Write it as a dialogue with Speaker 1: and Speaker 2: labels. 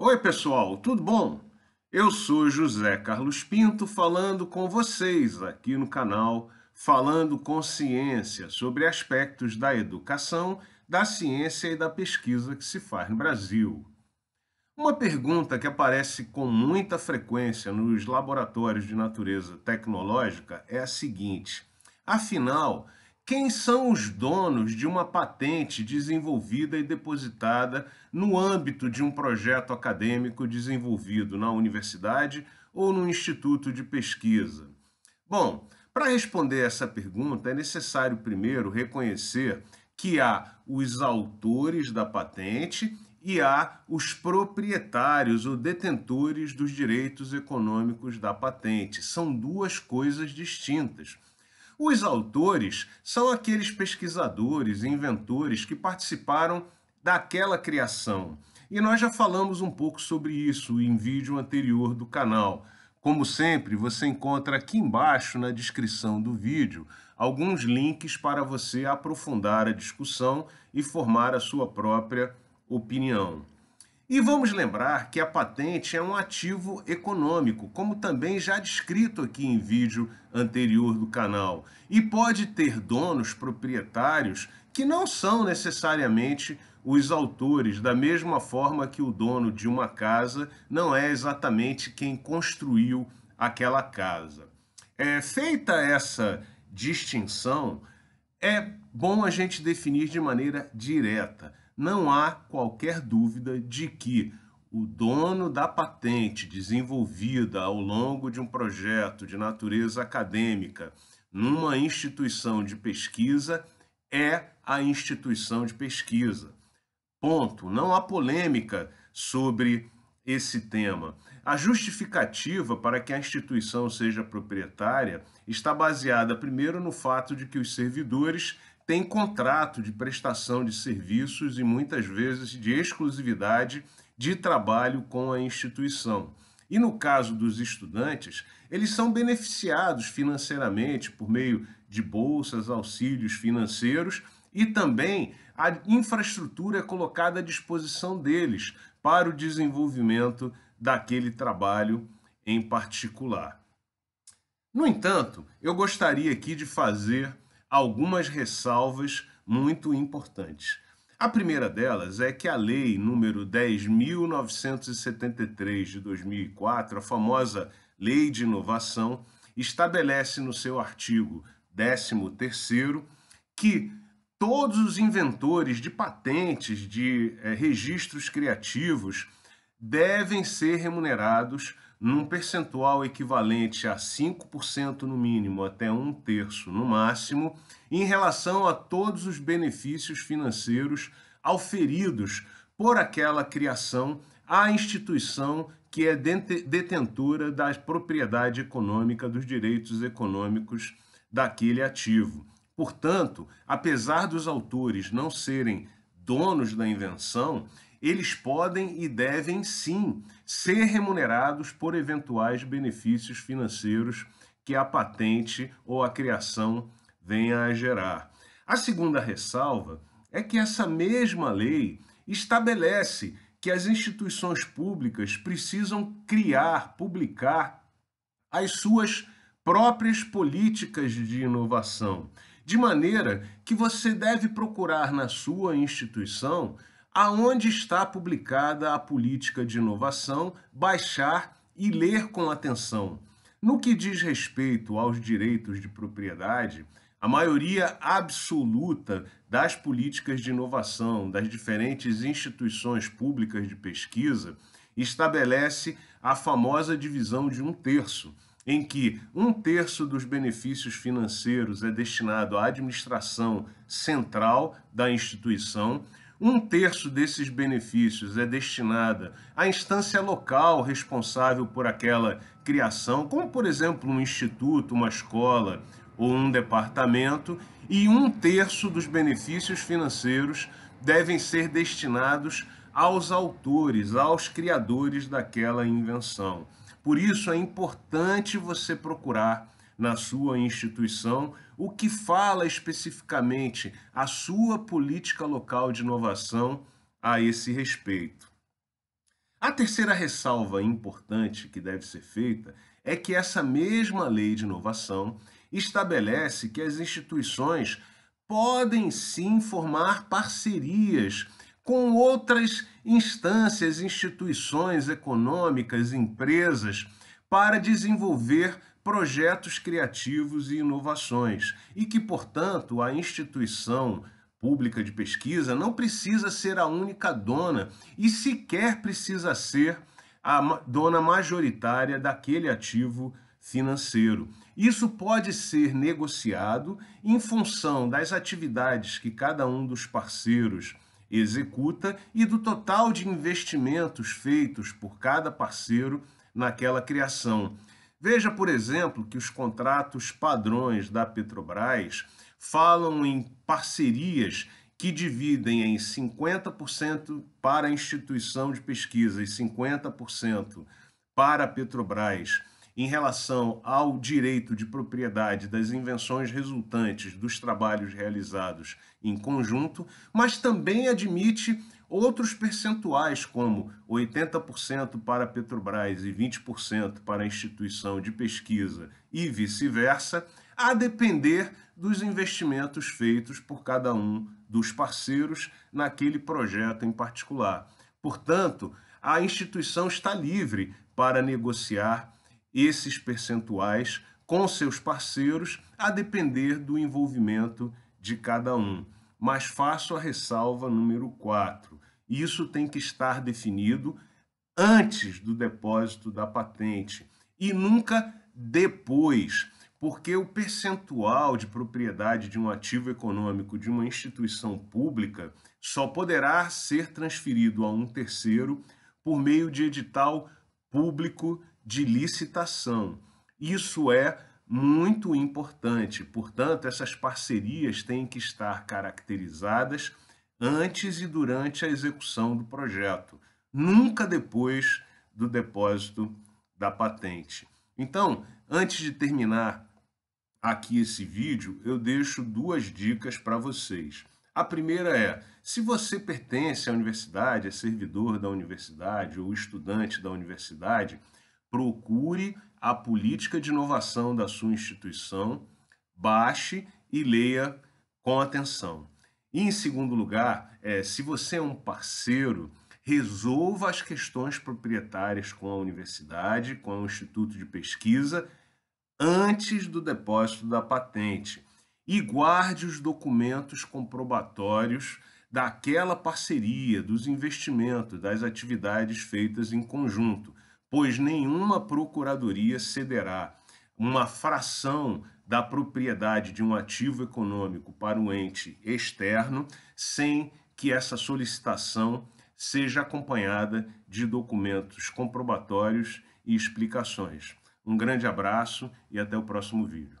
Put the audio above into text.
Speaker 1: Oi, pessoal, tudo bom? Eu sou José Carlos Pinto falando com vocês aqui no canal Falando com Ciência sobre aspectos da educação, da ciência e da pesquisa que se faz no Brasil. Uma pergunta que aparece com muita frequência nos laboratórios de natureza tecnológica é a seguinte: afinal, quem são os donos de uma patente desenvolvida e depositada no âmbito de um projeto acadêmico desenvolvido na universidade ou no instituto de pesquisa? Bom, para responder essa pergunta, é necessário primeiro reconhecer que há os autores da patente e há os proprietários ou detentores dos direitos econômicos da patente. São duas coisas distintas. Os autores são aqueles pesquisadores e inventores que participaram daquela criação. E nós já falamos um pouco sobre isso em vídeo anterior do canal. Como sempre, você encontra aqui embaixo na descrição do vídeo alguns links para você aprofundar a discussão e formar a sua própria opinião. E vamos lembrar que a patente é um ativo econômico, como também já descrito aqui em vídeo anterior do canal, e pode ter donos proprietários que não são necessariamente os autores, da mesma forma que o dono de uma casa não é exatamente quem construiu aquela casa. É, feita essa distinção, é bom a gente definir de maneira direta não há qualquer dúvida de que o dono da patente desenvolvida ao longo de um projeto de natureza acadêmica numa instituição de pesquisa é a instituição de pesquisa. Ponto. Não há polêmica sobre esse tema. A justificativa para que a instituição seja proprietária está baseada, primeiro, no fato de que os servidores tem contrato de prestação de serviços e muitas vezes de exclusividade de trabalho com a instituição. E no caso dos estudantes, eles são beneficiados financeiramente por meio de bolsas, auxílios financeiros e também a infraestrutura é colocada à disposição deles para o desenvolvimento daquele trabalho em particular. No entanto, eu gostaria aqui de fazer algumas ressalvas muito importantes. A primeira delas é que a lei número 10.973 de 2004, a famosa Lei de Inovação, estabelece no seu artigo 13º que todos os inventores de patentes, de é, registros criativos, devem ser remunerados num percentual equivalente a 5% no mínimo até um terço no máximo, em relação a todos os benefícios financeiros auferidos por aquela criação à instituição que é detentora da propriedade econômica dos direitos econômicos daquele ativo. Portanto, apesar dos autores não serem donos da invenção, eles podem e devem sim ser remunerados por eventuais benefícios financeiros que a patente ou a criação venha a gerar. A segunda ressalva é que essa mesma lei estabelece que as instituições públicas precisam criar, publicar as suas próprias políticas de inovação, de maneira que você deve procurar na sua instituição aonde está publicada a política de inovação, baixar e ler com atenção. No que diz respeito aos direitos de propriedade, a maioria absoluta das políticas de inovação das diferentes instituições públicas de pesquisa estabelece a famosa divisão de um terço, em que um terço dos benefícios financeiros é destinado à administração central da instituição um terço desses benefícios é destinada à instância local responsável por aquela criação, como por exemplo um instituto, uma escola ou um departamento, e um terço dos benefícios financeiros devem ser destinados aos autores, aos criadores daquela invenção. Por isso é importante você procurar na sua instituição, o que fala especificamente a sua política local de inovação a esse respeito. A terceira ressalva importante que deve ser feita é que essa mesma lei de inovação estabelece que as instituições podem sim formar parcerias com outras instâncias, instituições econômicas, empresas, para desenvolver projetos criativos e inovações, e que, portanto, a instituição pública de pesquisa não precisa ser a única dona e sequer precisa ser a dona majoritária daquele ativo financeiro. Isso pode ser negociado em função das atividades que cada um dos parceiros executa e do total de investimentos feitos por cada parceiro naquela criação. Veja, por exemplo, que os contratos padrões da Petrobras falam em parcerias que dividem em 50% para a instituição de pesquisa e 50% para a Petrobras em relação ao direito de propriedade das invenções resultantes dos trabalhos realizados em conjunto, mas também admite outros percentuais, como 80% para Petrobras e 20% para a instituição de pesquisa e vice-versa, a depender dos investimentos feitos por cada um dos parceiros naquele projeto em particular. Portanto, a instituição está livre para negociar esses percentuais com seus parceiros, a depender do envolvimento de cada um. Mas faço a ressalva número 4. Isso tem que estar definido antes do depósito da patente e nunca depois, porque o percentual de propriedade de um ativo econômico de uma instituição pública só poderá ser transferido a um terceiro por meio de edital público de licitação. Isso é muito importante. Portanto, essas parcerias têm que estar caracterizadas antes e durante a execução do projeto, nunca depois do depósito da patente. Então, antes de terminar aqui esse vídeo, eu deixo duas dicas para vocês. A primeira é: se você pertence à universidade, é servidor da universidade ou estudante da universidade, procure a política de inovação da sua instituição, baixe e leia com atenção. E, em segundo lugar, é, se você é um parceiro, resolva as questões proprietárias com a universidade, com o instituto de pesquisa, antes do depósito da patente. E guarde os documentos comprobatórios daquela parceria, dos investimentos, das atividades feitas em conjunto pois nenhuma procuradoria cederá uma fração da propriedade de um ativo econômico para um ente externo sem que essa solicitação seja acompanhada de documentos comprobatórios e explicações. Um grande abraço e até o próximo vídeo.